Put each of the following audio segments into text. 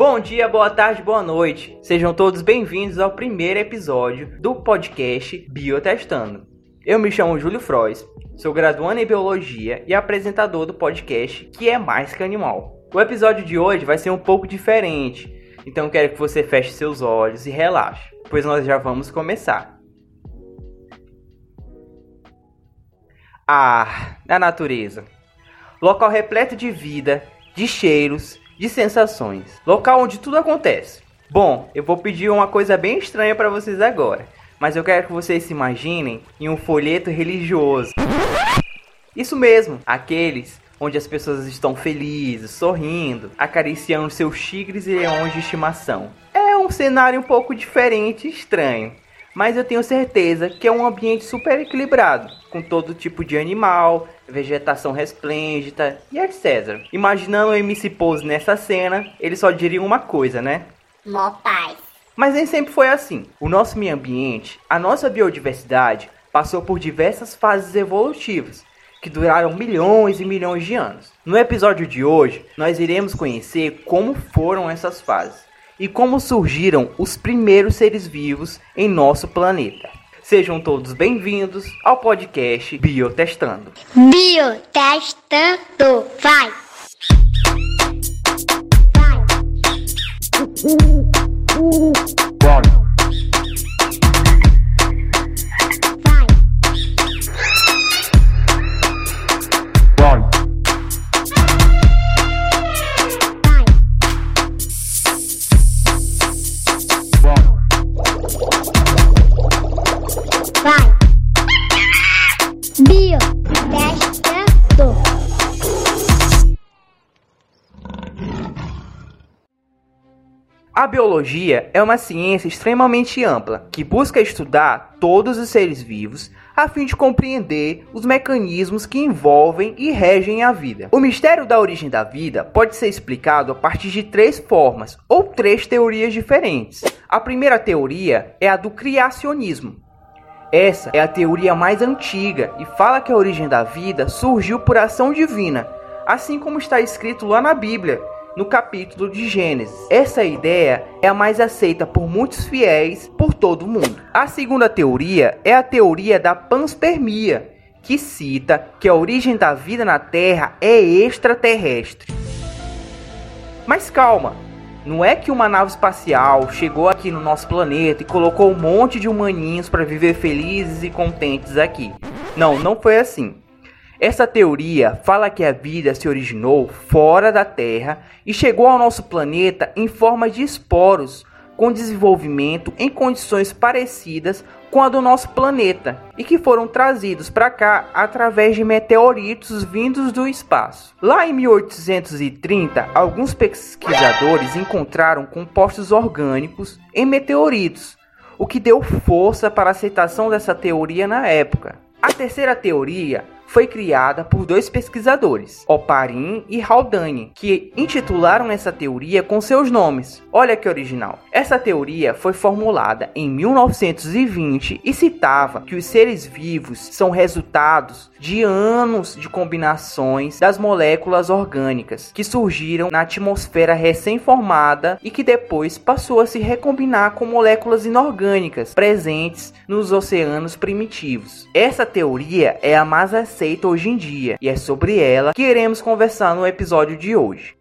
Bom dia, boa tarde, boa noite. Sejam todos bem-vindos ao primeiro episódio do podcast Biotestando. Eu me chamo Júlio Frois, sou graduando em Biologia e apresentador do podcast Que é Mais Que Animal. O episódio de hoje vai ser um pouco diferente, então quero que você feche seus olhos e relaxe, pois nós já vamos começar. Ah, a natureza. Local repleto de vida, de cheiros, de sensações. Local onde tudo acontece. Bom, eu vou pedir uma coisa bem estranha para vocês agora, mas eu quero que vocês se imaginem em um folheto religioso. Isso mesmo, aqueles onde as pessoas estão felizes, sorrindo, acariciando seus tigres e leões de estimação. É um cenário um pouco diferente e estranho, mas eu tenho certeza que é um ambiente super equilibrado, com todo tipo de animal, vegetação resplêndida e etc. Imaginando o MC Pose nessa cena, ele só diria uma coisa, né? Mó paz. Mas nem sempre foi assim. O nosso meio ambiente, a nossa biodiversidade, passou por diversas fases evolutivas que duraram milhões e milhões de anos. No episódio de hoje, nós iremos conhecer como foram essas fases e como surgiram os primeiros seres vivos em nosso planeta. Sejam todos bem-vindos ao podcast Biotestando. Biotestando, vai! Bora! Vai! A biologia é uma ciência extremamente ampla que busca estudar todos os seres vivos a fim de compreender os mecanismos que envolvem e regem a vida. O mistério da origem da vida pode ser explicado a partir de três formas ou três teorias diferentes. A primeira teoria é a do criacionismo. Essa é a teoria mais antiga e fala que a origem da vida surgiu por ação divina, assim como está escrito lá na Bíblia, no capítulo de Gênesis. Essa ideia é a mais aceita por muitos fiéis por todo o mundo. A segunda teoria é a teoria da panspermia, que cita que a origem da vida na Terra é extraterrestre. Mas calma, não é que uma nave espacial chegou aqui no nosso planeta e colocou um monte de humaninhos para viver felizes e contentes aqui. Não, não foi assim. Essa teoria fala que a vida se originou fora da Terra e chegou ao nosso planeta em forma de esporos, com desenvolvimento em condições parecidas com a do nosso planeta e que foram trazidos para cá através de meteoritos vindos do espaço. Lá em 1830, alguns pesquisadores encontraram compostos orgânicos em meteoritos, o que deu força para a aceitação dessa teoria na época. A terceira teoria foi criada por dois pesquisadores, Oparin e Haldane, que intitularam essa teoria com seus nomes. Olha que original. Essa teoria foi formulada em 1920 e citava que os seres vivos são resultados de anos de combinações das moléculas orgânicas que surgiram na atmosfera recém-formada e que depois passou a se recombinar com moléculas inorgânicas presentes nos oceanos primitivos. Essa teoria é a mais aceita hoje em dia e é sobre ela que iremos conversar no episódio de hoje.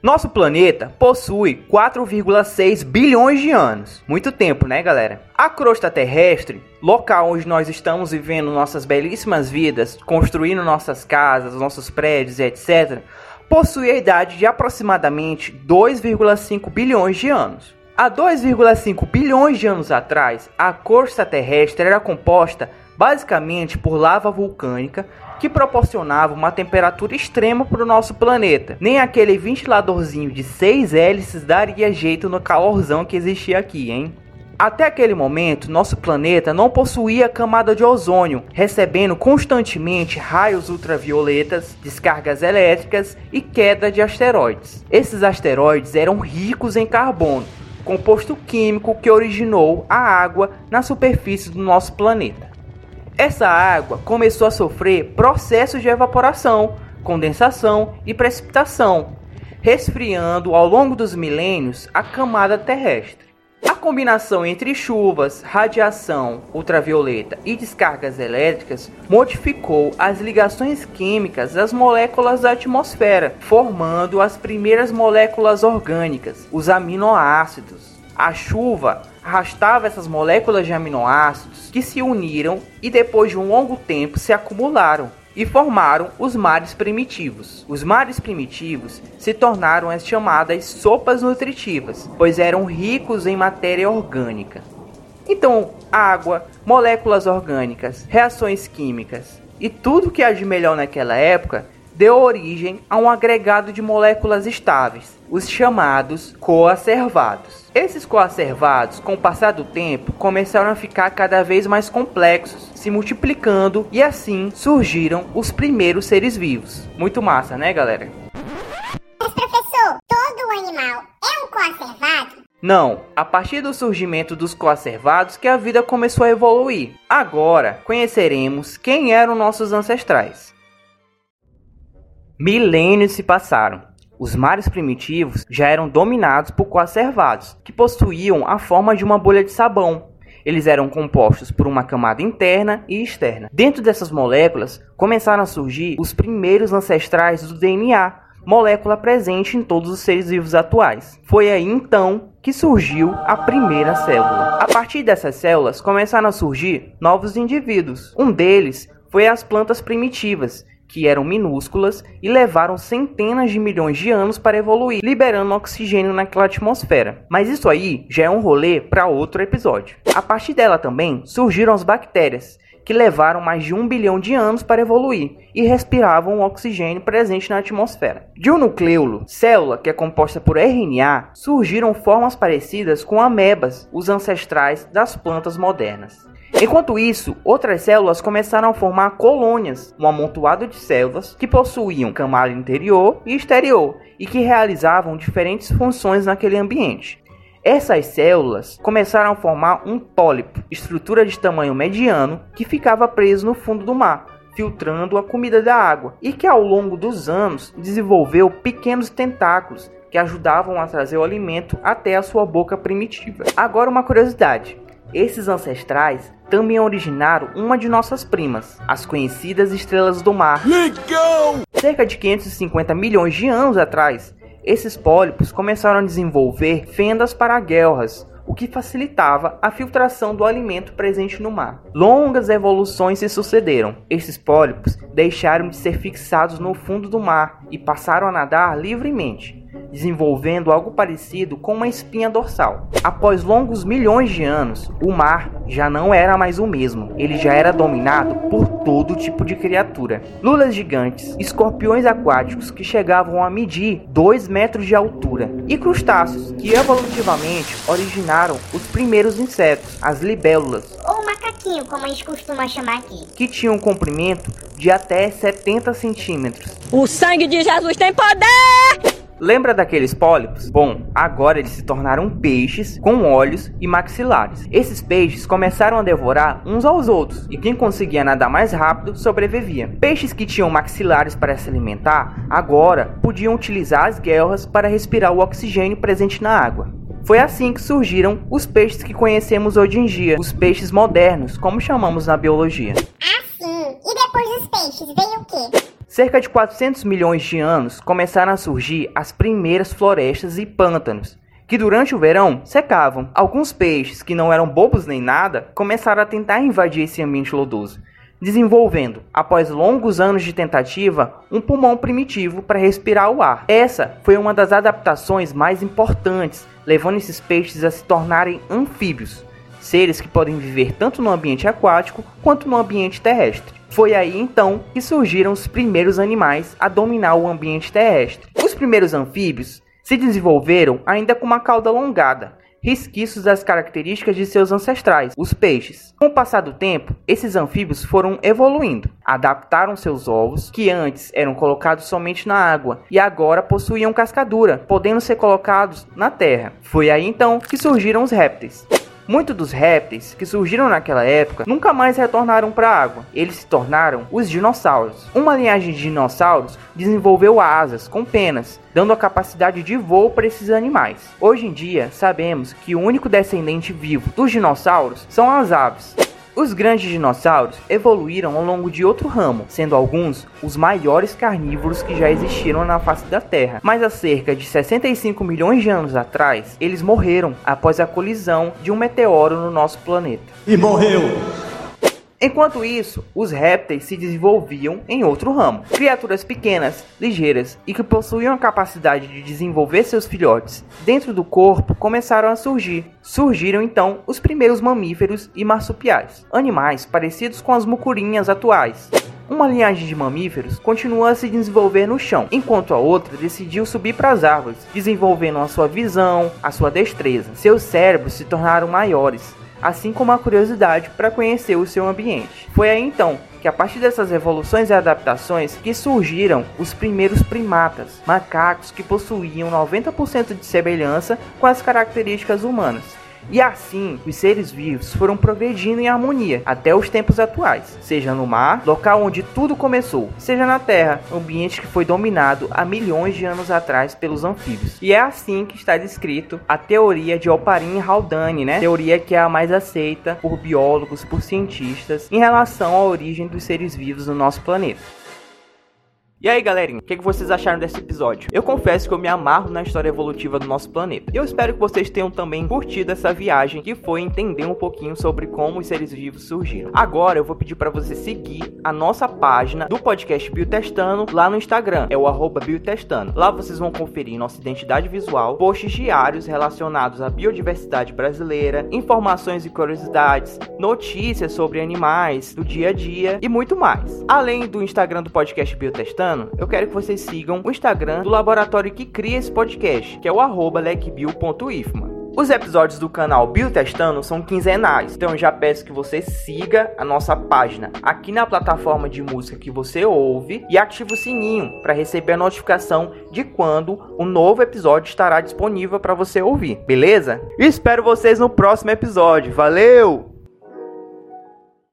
Nosso planeta possui 4,6 bilhões de anos. Muito tempo, né, galera? A crosta terrestre, local onde nós estamos vivendo nossas belíssimas vidas, construindo nossas casas, nossos prédios etc., possui a idade de aproximadamente 2,5 bilhões de anos. Há 2,5 bilhões de anos atrás, a crosta terrestre era composta basicamente por lava vulcânica que proporcionava uma temperatura extrema para o nosso planeta. Nem aquele ventiladorzinho de 6 hélices daria jeito no calorzão que existia aqui, hein? Até aquele momento, nosso planeta não possuía camada de ozônio, recebendo constantemente raios ultravioletas, descargas elétricas e queda de asteroides. Esses asteroides eram ricos em carbono, composto químico que originou a água na superfície do nosso planeta. Essa água começou a sofrer processos de evaporação condensação e precipitação, resfriando ao longo dos milênios a camada terrestre. A combinação entre chuvas, radiação ultravioleta e descargas elétricas modificou as ligações químicas das moléculas da atmosfera, formando as primeiras moléculas orgânicas, os aminoácidos. A chuva arrastava essas moléculas de aminoácidos que se uniram e depois de um longo tempo se acumularam, e formaram os mares primitivos. Os mares primitivos se tornaram as chamadas sopas nutritivas, pois eram ricos em matéria orgânica. Então, água, moléculas orgânicas, reações químicas e tudo que há de melhor naquela época deu origem a um agregado de moléculas estáveis, os chamados coacervados. Esses coacervados, com o passar do tempo, começaram a ficar cada vez mais complexos, se multiplicando e assim surgiram os primeiros seres vivos. Muito massa, né, galera? Mas professor, todo animal é um coacervado? Não, a partir do surgimento dos coacervados que a vida começou a evoluir. Agora conheceremos quem eram nossos ancestrais. Milênios se passaram. Os mares primitivos já eram dominados por coacervados, que possuíam a forma de uma bolha de sabão. Eles eram compostos por uma camada interna e externa. Dentro dessas moléculas começaram a surgir os primeiros ancestrais do DNA, molécula presente em todos os seres vivos atuais. Foi aí então que surgiu a primeira célula. A partir dessas células começaram a surgir novos indivíduos. Um deles foi as plantas primitivas, que eram minúsculas e levaram centenas de milhões de anos para evoluir, liberando oxigênio naquela atmosfera. Mas isso aí já é um rolê para outro episódio. A partir dela também surgiram as bactérias, que levaram mais de um bilhão de anos para evoluir e respiravam o oxigênio presente na atmosfera. De um nucleolo, célula que é composta por RNA, surgiram formas parecidas com amebas, os ancestrais das plantas modernas. Enquanto isso, outras células começaram a formar colônias, um amontoado de células que possuíam camada interior e exterior e que realizavam diferentes funções naquele ambiente. Essas células começaram a formar um pólipo, estrutura de tamanho mediano, que ficava preso no fundo do mar, filtrando a comida da água, e que ao longo dos anos desenvolveu pequenos tentáculos que ajudavam a trazer o alimento até a sua boca primitiva. Agora uma curiosidade: esses ancestrais também originaram uma de nossas primas, as conhecidas estrelas do mar. Legal! Cerca de 550 milhões de anos atrás, esses pólipos começaram a desenvolver fendas para guelras, o que facilitava a filtração do alimento presente no mar. Longas evoluções se sucederam. Esses pólipos deixaram de ser fixados no fundo do mar e passaram a nadar livremente, desenvolvendo algo parecido com uma espinha dorsal. Após longos milhões de anos, o mar já não era mais o mesmo. Ele já era dominado por todo tipo de criatura. Lulas gigantes, escorpiões aquáticos que chegavam a medir 2 metros de altura, e crustáceos que evolutivamente originaram os primeiros insetos, as libélulas, Ou macaquinho, como a gente costuma chamar aqui. que tinham um comprimento de até 70 centímetros. O sangue de Jesus tem poder! Lembra daqueles pólipos? Bom, agora eles se tornaram peixes com olhos e maxilares. Esses peixes começaram a devorar uns aos outros, e quem conseguia nadar mais rápido sobrevivia. Peixes que tinham maxilares para se alimentar agora podiam utilizar as guelras para respirar o oxigênio presente na água. Foi assim que surgiram os peixes que conhecemos hoje em dia, os peixes modernos, como chamamos na biologia. Ah, sim. E depois dos peixes, veio o quê? Cerca de 400 milhões de anos começaram a surgir as primeiras florestas e pântanos, que durante o verão secavam. Alguns peixes, que não eram bobos nem nada, começaram a tentar invadir esse ambiente lodoso, desenvolvendo, após longos anos de tentativa, um pulmão primitivo para respirar o ar. Essa foi uma das adaptações mais importantes, levando esses peixes a se tornarem anfíbios, seres que podem viver tanto no ambiente aquático quanto no ambiente terrestre. Foi aí então que surgiram os primeiros animais a dominar o ambiente terrestre. Os primeiros anfíbios se desenvolveram ainda com uma cauda alongada, resquícios das características de seus ancestrais, os peixes. Com o passar do tempo, esses anfíbios foram evoluindo, adaptaram seus ovos, que antes eram colocados somente na água e agora possuíam cascadura, podendo ser colocados na terra. Foi aí então que surgiram os répteis. Muitos dos répteis que surgiram naquela época nunca mais retornaram para a água. Eles se tornaram os dinossauros. Uma linhagem de dinossauros desenvolveu asas com penas, dando a capacidade de voo para esses animais. Hoje em dia, sabemos que o único descendente vivo dos dinossauros são as aves. Os grandes dinossauros evoluíram ao longo de outro ramo, sendo alguns os maiores carnívoros que já existiram na face da Terra. Mas há cerca de 65 milhões de anos atrás, eles morreram após a colisão de um meteoro no nosso planeta. E morreu! Enquanto isso, os répteis se desenvolviam em outro ramo. Criaturas pequenas, ligeiras e que possuíam a capacidade de desenvolver seus filhotes dentro do corpo começaram a surgir. Surgiram então os primeiros mamíferos e marsupiais, animais parecidos com as mucurinhas atuais. Uma linhagem de mamíferos continua a se desenvolver no chão, enquanto a outra decidiu subir para as árvores, desenvolvendo a sua visão, a sua destreza. Seus cérebros se tornaram maiores, assim como a curiosidade para conhecer o seu ambiente. Foi aí então que a partir dessas evoluções e adaptações que surgiram os primeiros primatas, macacos que possuíam 90% de semelhança com as características humanas. E assim, os seres vivos foram progredindo em harmonia até os tempos atuais, seja no mar, local onde tudo começou, seja na terra, ambiente que foi dominado há milhões de anos atrás pelos anfíbios. E é assim que está descrito a teoria de Oparin Haldane, né? Teoria que é a mais aceita por biólogos, por cientistas, em relação à origem dos seres vivos no nosso planeta. E aí, galerinha, o que, que, vocês acharam desse episódio? Eu confesso que eu me amarro na história evolutiva do nosso planeta. E eu espero que vocês tenham também curtido essa viagem que foi entender um pouquinho sobre como os seres vivos surgiram. Agora eu vou pedir para você seguir a nossa página do podcast Biotestando lá no Instagram, é o arroba Biotestando. Lá vocês vão conferir nossa identidade visual, posts diários relacionados à biodiversidade brasileira, informações e curiosidades, notícias sobre animais do dia a dia e muito mais. Além do Instagram do podcast Eu quero que vocês sigam o Instagram do laboratório que cria esse podcast, que é o arroba Os episódios do canal Biotestando são quinzenais, então já peço que você siga a nossa página aqui na plataforma de música que você ouve e ative o sininho para receber a notificação de quando o um novo episódio estará disponível para você ouvir, beleza? espero vocês no próximo episódio. Valeu!